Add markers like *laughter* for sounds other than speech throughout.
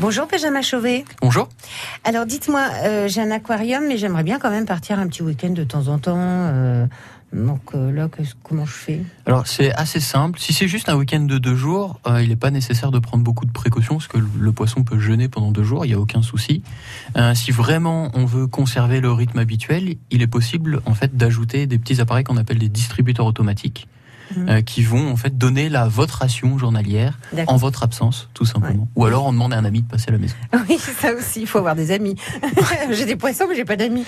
Bonjour Benjamin Chauvet. Bonjour. Alors dites-moi, euh, j'ai un aquarium, mais j'aimerais bien quand même partir un petit week-end de temps en temps. euh, donc euh, là, comment je fais? Alors c'est assez simple. Si c'est juste un week-end de deux jours, euh, il n'est pas nécessaire de prendre beaucoup de précautions parce que le- le poisson peut jeûner pendant deux jours, il n'y a aucun souci. Euh, si vraiment on veut conserver le rythme habituel, il est possible en fait d'ajouter des petits appareils qu'on appelle des distributeurs automatiques. Mhm. euh, qui vont en fait donner la votre ration journalière en votre absence, tout simplement. Ou alors on demande à un ami de passer à la maison. *laughs* Oui, ça aussi, il faut avoir des amis. *laughs* j'ai des poissons, mais j'ai pas d'amis.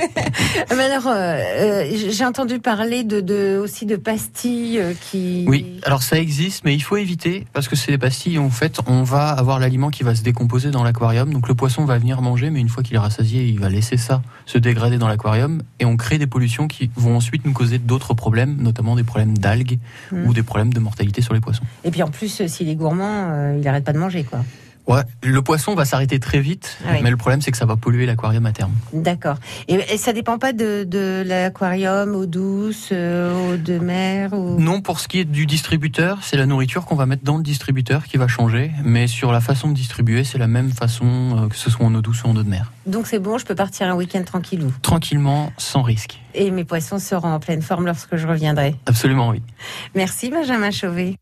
*laughs* mais alors, euh, euh, j'ai entendu parler de, de aussi de pastilles qui. Oui, alors ça existe, mais il faut éviter parce que c'est des pastilles. En fait, on va avoir l'aliment qui va se décomposer dans l'aquarium. Donc le poisson va venir manger, mais une fois qu'il est rassasié, il va laisser ça se dégrader dans l'aquarium et on crée des pollutions qui vont ensuite nous causer d'autres problèmes, notamment des problèmes d'algues ou des problèmes de mortalité sur les poissons. Et puis en plus, euh, s'il est gourmand, euh, il arrête pas de manger, quoi. Ouais, le poisson va s'arrêter très vite, Ah oui. mais le problème c'est que ça va polluer l'aquarium à terme. D'accord. Et, et ça dépend pas de, de l'aquarium, eau douce, euh, eau de mer ou... Non, pour ce qui est du distributeur, c'est la nourriture qu'on va mettre dans le distributeur qui va changer, mais sur la façon de distribuer, c'est la même façon euh, que ce soit en eau douce ou en eau de mer. Donc c'est bon, je peux partir un week-end tranquillou. Tranquillement, sans risque. Et mes poissons seront en pleine forme lorsque je reviendrai. Absolument oui. Merci Benjamin Chauvet.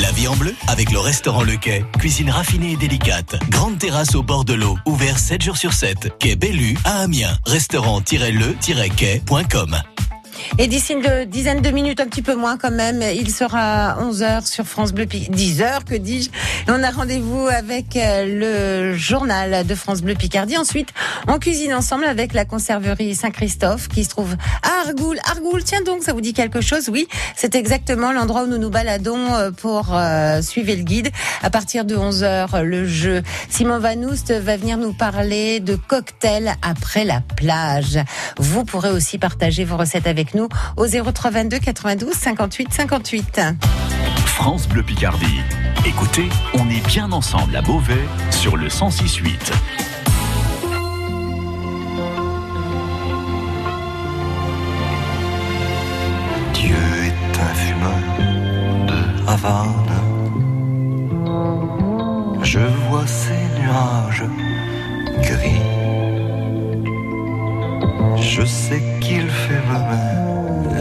La vie en bleu avec le restaurant Le Quai. Cuisine raffinée et délicate. Grande terrasse au bord de l'eau. Ouvert 7 jours sur 7. Quai Bellu à Amiens. Restaurant-le-quai.com. Et d'ici une dizaine de minutes, un petit peu moins quand même, il sera 11h sur France Bleu, Pic- 10h que dis-je. On a rendez-vous avec euh, le journal de France Bleu Picardie. Ensuite, on cuisine ensemble avec la conserverie Saint-Christophe qui se trouve à Argoul. Argoul, tiens donc, ça vous dit quelque chose? Oui, c'est exactement l'endroit où nous nous baladons euh, pour euh, suivre le guide. À partir de 11h, le jeu. Simon Vanoust va venir nous parler de cocktails après la plage. Vous pourrez aussi partager vos recettes avec nous au 03 22 92 58 58. France Bleu Picardie. Écoutez, on est bien ensemble à Beauvais sur le 1068. Dieu est un fumeur de Havane. Je vois ces nuages gris. Je sais qu'il fait mauvais.